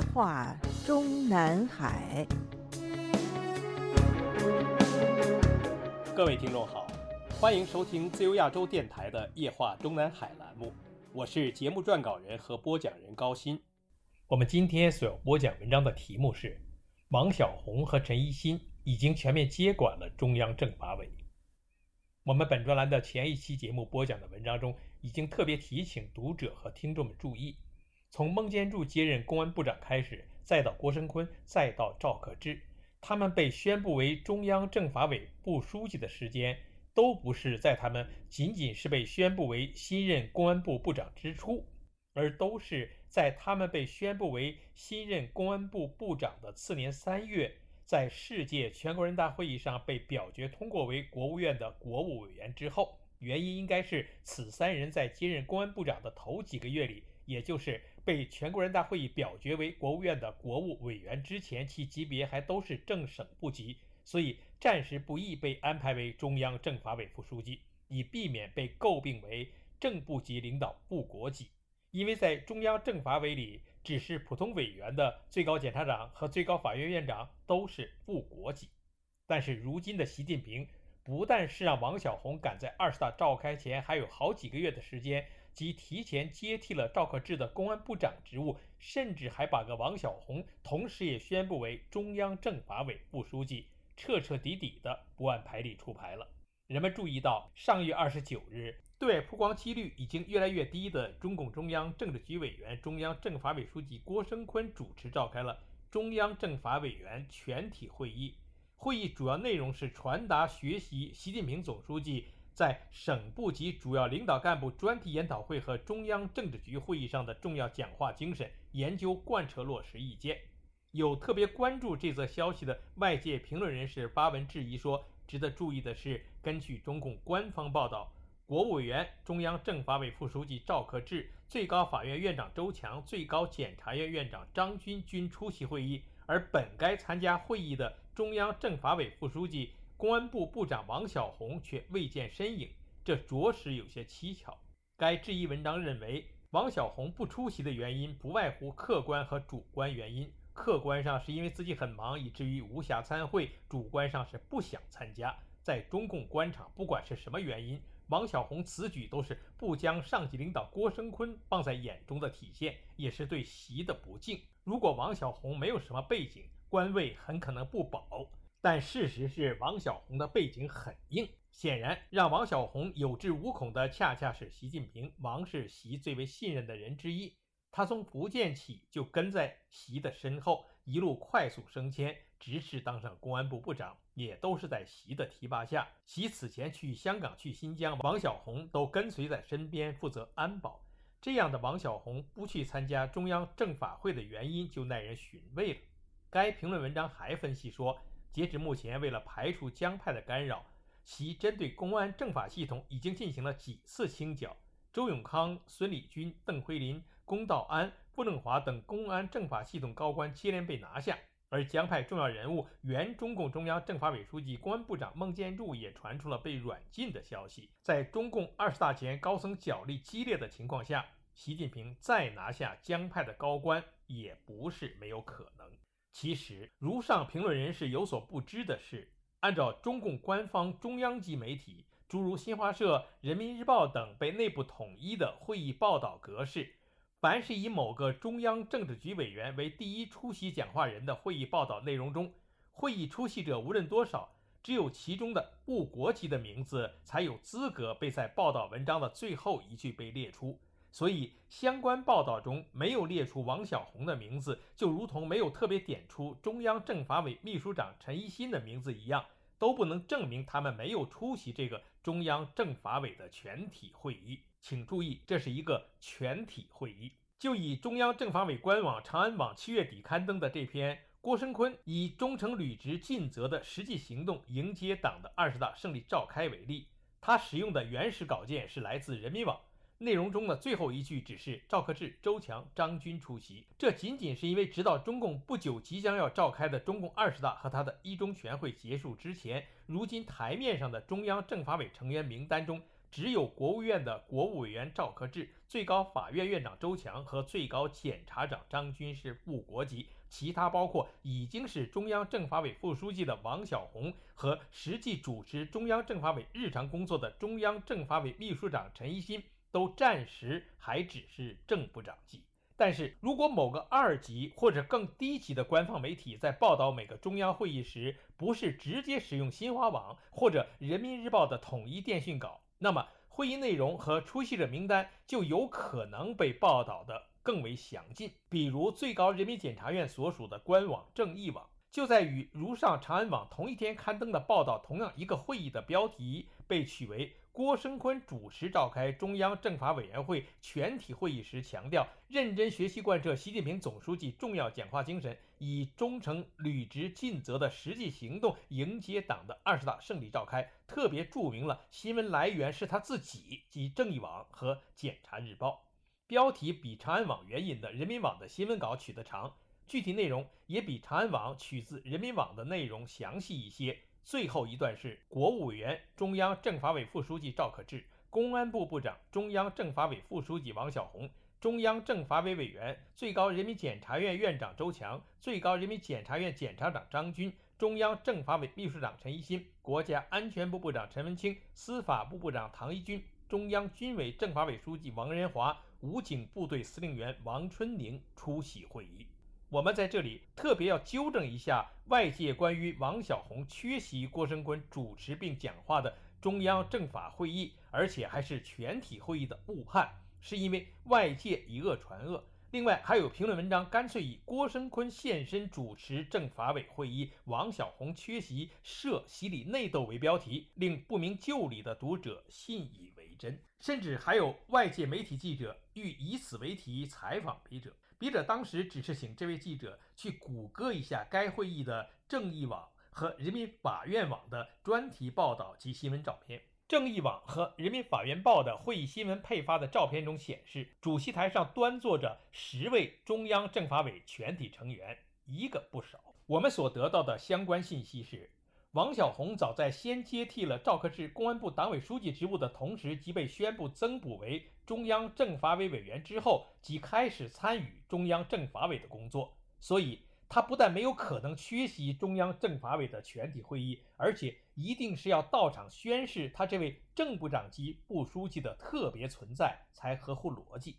夜话中南海。各位听众好，欢迎收听自由亚洲电台的《夜话中南海》栏目，我是节目撰稿人和播讲人高鑫。我们今天所要播讲文章的题目是：王小红和陈一新已经全面接管了中央政法委。我们本专栏的前一期节目播讲的文章中，已经特别提醒读者和听众们注意：从孟建柱接任公安部长开始，再到郭声琨，再到赵可志，他们被宣布为中央政法委副书记的时间，都不是在他们仅仅是被宣布为新任公安部部长之初，而都是在他们被宣布为新任公安部部长的次年三月。在世界全国人大会议上被表决通过为国务院的国务委员之后，原因应该是此三人在接任公安部长的头几个月里，也就是被全国人大会议表决为国务院的国务委员之前，其级别还都是正省部级，所以暂时不宜被安排为中央政法委副书记，以避免被诟病为正部级领导部国级。因为在中央政法委里。只是普通委员的最高检察长和最高法院院长都是副国级，但是如今的习近平不但是让王小红赶在二十大召开前还有好几个月的时间，即提前接替了赵克志的公安部长职务，甚至还把个王小红同时也宣布为中央政法委副书记，彻彻底底的不按牌理出牌了。人们注意到上月二十九日。对曝光几率已经越来越低的中共中央政治局委员、中央政法委书记郭声琨主持召开了中央政法委员全体会议。会议主要内容是传达学习习近平总书记在省部级主要领导干部专题研讨会和中央政治局会议上的重要讲话精神，研究贯彻落实意见。有特别关注这则消息的外界评论人士发文质疑说：“值得注意的是，根据中共官方报道。”国务委员、中央政法委副书记赵克志、最高法院院长周强、最高检察院院长张军均出席会议，而本该参加会议的中央政法委副书记、公安部部长王小红却未见身影，这着实有些蹊跷。该质疑文章认为，王小红不出席的原因不外乎客观和主观原因。客观上是因为自己很忙，以至于无暇参会；主观上是不想参加。在中共官场，不管是什么原因。王小红此举都是不将上级领导郭声琨放在眼中的体现，也是对习的不敬。如果王小红没有什么背景，官位很可能不保。但事实是，王小红的背景很硬。显然，让王小红有恃无恐的，恰恰是习近平。王是习最为信任的人之一，他从福建起就跟在习的身后，一路快速升迁。直至当上公安部部长，也都是在习的提拔下。习此前去香港、去新疆，王小红都跟随在身边负责安保。这样的王小红不去参加中央政法会的原因就耐人寻味了。该评论文章还分析说，截至目前，为了排除江派的干扰，习针对公安政法系统已经进行了几次清剿。周永康、孙立军、邓辉林、龚道安、傅政华等公安政法系统高官接连被拿下。而江派重要人物原中共中央政法委书记、公安部长孟建柱也传出了被软禁的消息。在中共二十大前高层角力激烈的情况下，习近平再拿下江派的高官也不是没有可能。其实，如上评论人士有所不知的是，按照中共官方中央级媒体，诸如新华社、人民日报等被内部统一的会议报道格式。凡是以某个中央政治局委员为第一出席讲话人的会议报道内容中，会议出席者无论多少，只有其中的部国级的名字才有资格被在报道文章的最后一句被列出。所以，相关报道中没有列出王小红的名字，就如同没有特别点出中央政法委秘书长陈一新的名字一样，都不能证明他们没有出席这个中央政法委的全体会议。请注意，这是一个全体会议。就以中央政法委官网、长安网七月底刊登的这篇郭声琨以忠诚履职尽责的实际行动迎接党的二十大胜利召开为例，他使用的原始稿件是来自人民网，内容中的最后一句只是赵克志、周强、张军出席。这仅仅是因为直到中共不久即将要召开的中共二十大和他的一中全会结束之前，如今台面上的中央政法委成员名单中。只有国务院的国务委员赵克志、最高法院院长周强和最高检察长张军是副国级，其他包括已经是中央政法委副书记的王小红和实际主持中央政法委日常工作的中央政法委秘书长陈一新，都暂时还只是正部长级。但是如果某个二级或者更低级的官方媒体在报道每个中央会议时，不是直接使用新华网或者人民日报的统一电讯稿，那么会议内容和出席者名单就有可能被报道的更为详尽。比如最高人民检察院所属的官网正义网，就在与如上长安网同一天刊登的报道同样一个会议的标题被取为。郭声琨主持召开中央政法委员会全体会议时强调，认真学习贯彻习近平总书记重要讲话精神，以忠诚履职尽责的实际行动迎接党的二十大胜利召开。特别注明了新闻来源是他自己及正义网和检察日报。标题比长安网援引的人民网的新闻稿取得长，具体内容也比长安网取自人民网的内容详细一些。最后一段是国务委员、中央政法委副书记赵克志，公安部部长、中央政法委副书记王小洪，中央政法委委员、最高人民检察院院长周强，最高人民检察院检察长张军，中央政法委秘书长陈一新，国家安全部部长陈文清，司法部部长唐一军，中央军委政法委书记王仁华，武警部队司令员王春宁出席会议。我们在这里特别要纠正一下外界关于王小红缺席郭声琨主持并讲话的中央政法会议，而且还是全体会议的误判，是因为外界以讹传讹。另外，还有评论文章干脆以郭声琨现身主持政法委会议，王小红缺席涉洗礼内斗为标题，令不明就里的读者信以为真，甚至还有外界媒体记者欲以此为题采访笔者。笔者当时只是请这位记者去谷歌一下该会议的正义网和人民法院网的专题报道及新闻照片。正义网和人民法院报的会议新闻配发的照片中显示，主席台上端坐着十位中央政法委全体成员，一个不少。我们所得到的相关信息是。王小红早在先接替了赵克志公安部党委书记职务的同时，即被宣布增补为中央政法委委员之后，即开始参与中央政法委的工作。所以，他不但没有可能缺席中央政法委的全体会议，而且一定是要到场宣誓他这位正部长级部书记的特别存在，才合乎逻辑。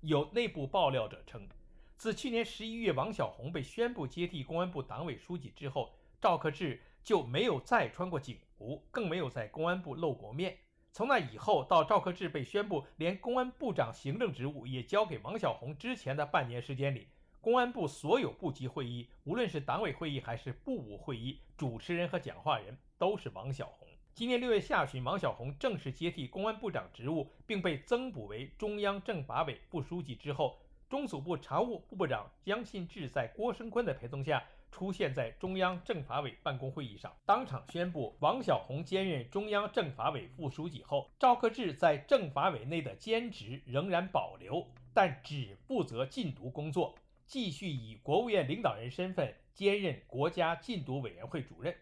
有内部爆料者称，自去年十一月王小红被宣布接替公安部党委书记之后，赵克志。就没有再穿过警服，更没有在公安部露过面。从那以后，到赵克志被宣布连公安部长行政职务也交给王小洪之前的半年时间里，公安部所有部级会议，无论是党委会议还是部务会议，主持人和讲话人都是王小洪。今年六月下旬，王小洪正式接替公安部长职务，并被增补为中央政法委副书记之后，中组部常务副部长江信志在郭声琨的陪同下。出现在中央政法委办公会议上，当场宣布王小红兼任中央政法委副书记后，赵克志在政法委内的兼职仍然保留，但只负责禁毒工作，继续以国务院领导人身份兼任国家禁毒委员会主任。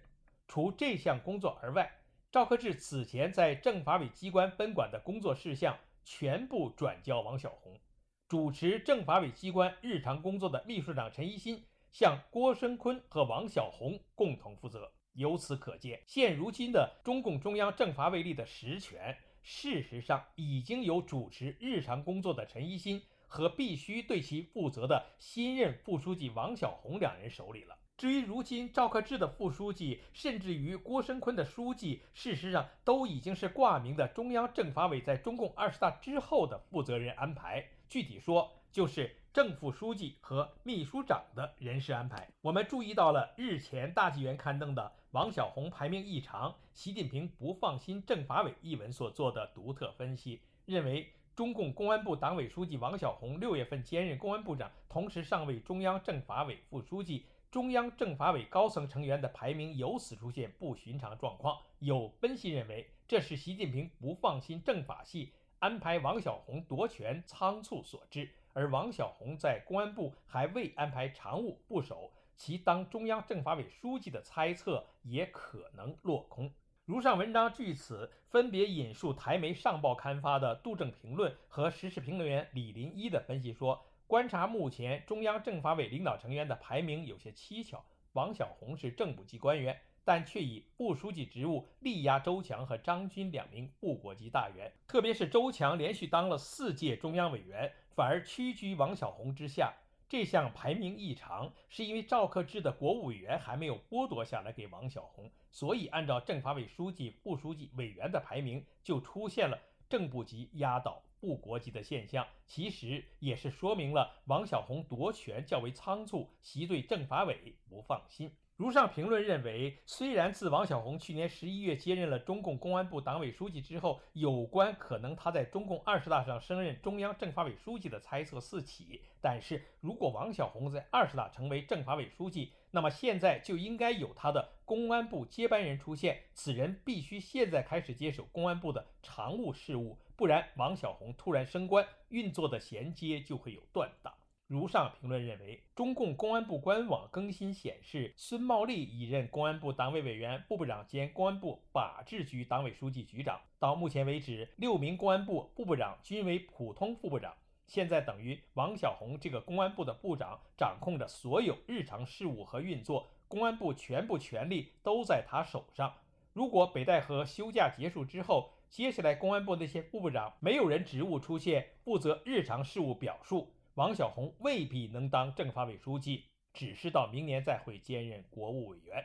除这项工作而外，赵克志此前在政法委机关分管的工作事项全部转交王小红，主持政法委机关日常工作的秘书长陈一新。向郭声琨和王小红共同负责。由此可见，现如今的中共中央政法委里的实权，事实上已经由主持日常工作的陈一新和必须对其负责的新任副书记王小红两人手里了。至于如今赵克志的副书记，甚至于郭声琨的书记，事实上都已经是挂名的中央政法委在中共二十大之后的负责人安排。具体说，就是。正副书记和秘书长的人事安排，我们注意到了日前大纪元刊登的王小洪排名异常，习近平不放心政法委一文所做的独特分析，认为中共公安部党委书记王小洪六月份兼任公安部长，同时上位中央政法委副书记，中央政法委高层成员的排名由此出现不寻常状况。有分析认为，这是习近平不放心政法系，安排王小洪夺权仓促所致。而王小红在公安部还未安排常务部首，其当中央政法委书记的猜测也可能落空。如上文章据此分别引述台媒上报刊发的杜政评论和时事评论员李林一的分析说，观察目前中央政法委领导成员的排名有些蹊跷。王小红是正部级官员，但却以副书记职务力压周强和张军两名部国级大员。特别是周强连续当了四届中央委员，反而屈居王小红之下。这项排名异常，是因为赵克志的国务委员还没有剥夺下来给王小红，所以按照政法委书记、副书记、委员的排名，就出现了正部级压倒部国级的现象。其实也是说明了王小红夺权较为仓促，习对政法委不放心。如上评论认为，虽然自王小红去年十一月接任了中共公安部党委书记之后，有关可能他在中共二十大上升任中央政法委书记的猜测四起，但是如果王小红在二十大成为政法委书记，那么现在就应该有他的公安部接班人出现，此人必须现在开始接手公安部的常务事务，不然王小红突然升官，运作的衔接就会有断档。如上评论认为，中共公安部官网更新显示，孙茂利已任公安部党委委员、部部长兼公安部法制局党委书记局长。到目前为止，六名公安部部部长均为普通副部长。现在等于王小红这个公安部的部长掌控着所有日常事务和运作，公安部全部权力都在他手上。如果北戴河休假结束之后，接下来公安部那些副部长没有人职务出现，负责日常事务表述。王小红未必能当政法委书记，只是到明年再会兼任国务委员。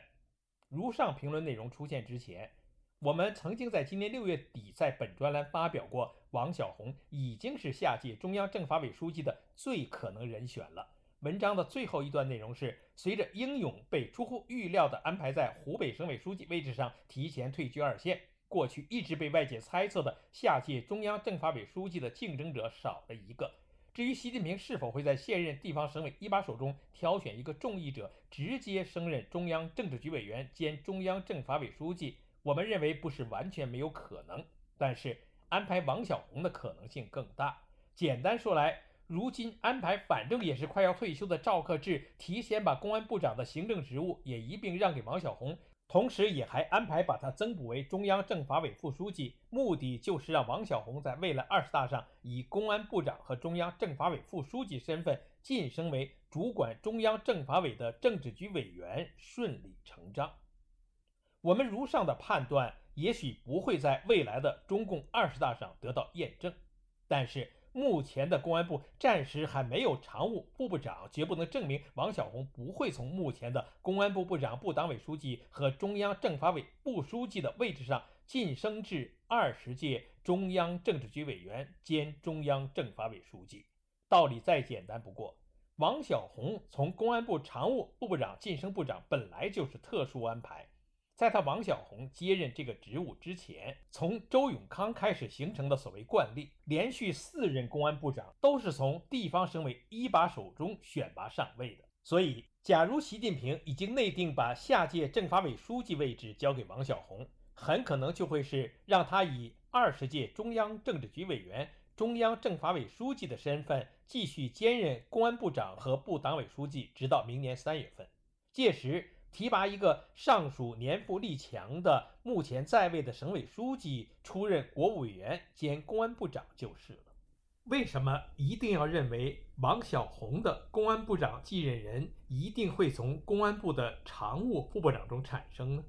如上评论内容出现之前，我们曾经在今年六月底在本专栏发表过，王小红已经是下届中央政法委书记的最可能人选了。文章的最后一段内容是：随着英勇被出乎预料地安排在湖北省委书记位置上提前退居二线，过去一直被外界猜测的下届中央政法委书记的竞争者少了一个。至于习近平是否会在现任地方省委一把手中挑选一个众议者，直接升任中央政治局委员兼中央政法委书记，我们认为不是完全没有可能。但是安排王小红的可能性更大。简单说来，如今安排反正也是快要退休的赵克志，提前把公安部长的行政职务也一并让给王小红。同时，也还安排把他增补为中央政法委副书记，目的就是让王小红在未来二十大上以公安部长和中央政法委副书记身份晋升为主管中央政法委的政治局委员，顺理成章。我们如上的判断，也许不会在未来的中共二十大上得到验证，但是。目前的公安部暂时还没有常务副部长，绝不能证明王小红不会从目前的公安部部长、部党委书记和中央政法委副书记的位置上晋升至二十届中央政治局委员兼中央政法委书记。道理再简单不过，王小红从公安部常务副部长晋升部长本来就是特殊安排。在他王小红接任这个职务之前，从周永康开始形成的所谓惯例，连续四任公安部长都是从地方省委一把手中选拔上位的。所以，假如习近平已经内定把下届政法委书记位置交给王小红，很可能就会是让他以二十届中央政治局委员、中央政法委书记的身份继续兼任公安部长和部党委书记，直到明年三月份。届时。提拔一个上属年富力强的、目前在位的省委书记出任国务委员兼公安部长就是了。为什么一定要认为王小红的公安部长继任人一定会从公安部的常务副部长中产生呢？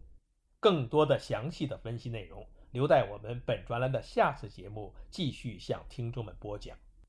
更多的详细的分析内容，留待我们本专栏的下次节目继续向听众们播讲。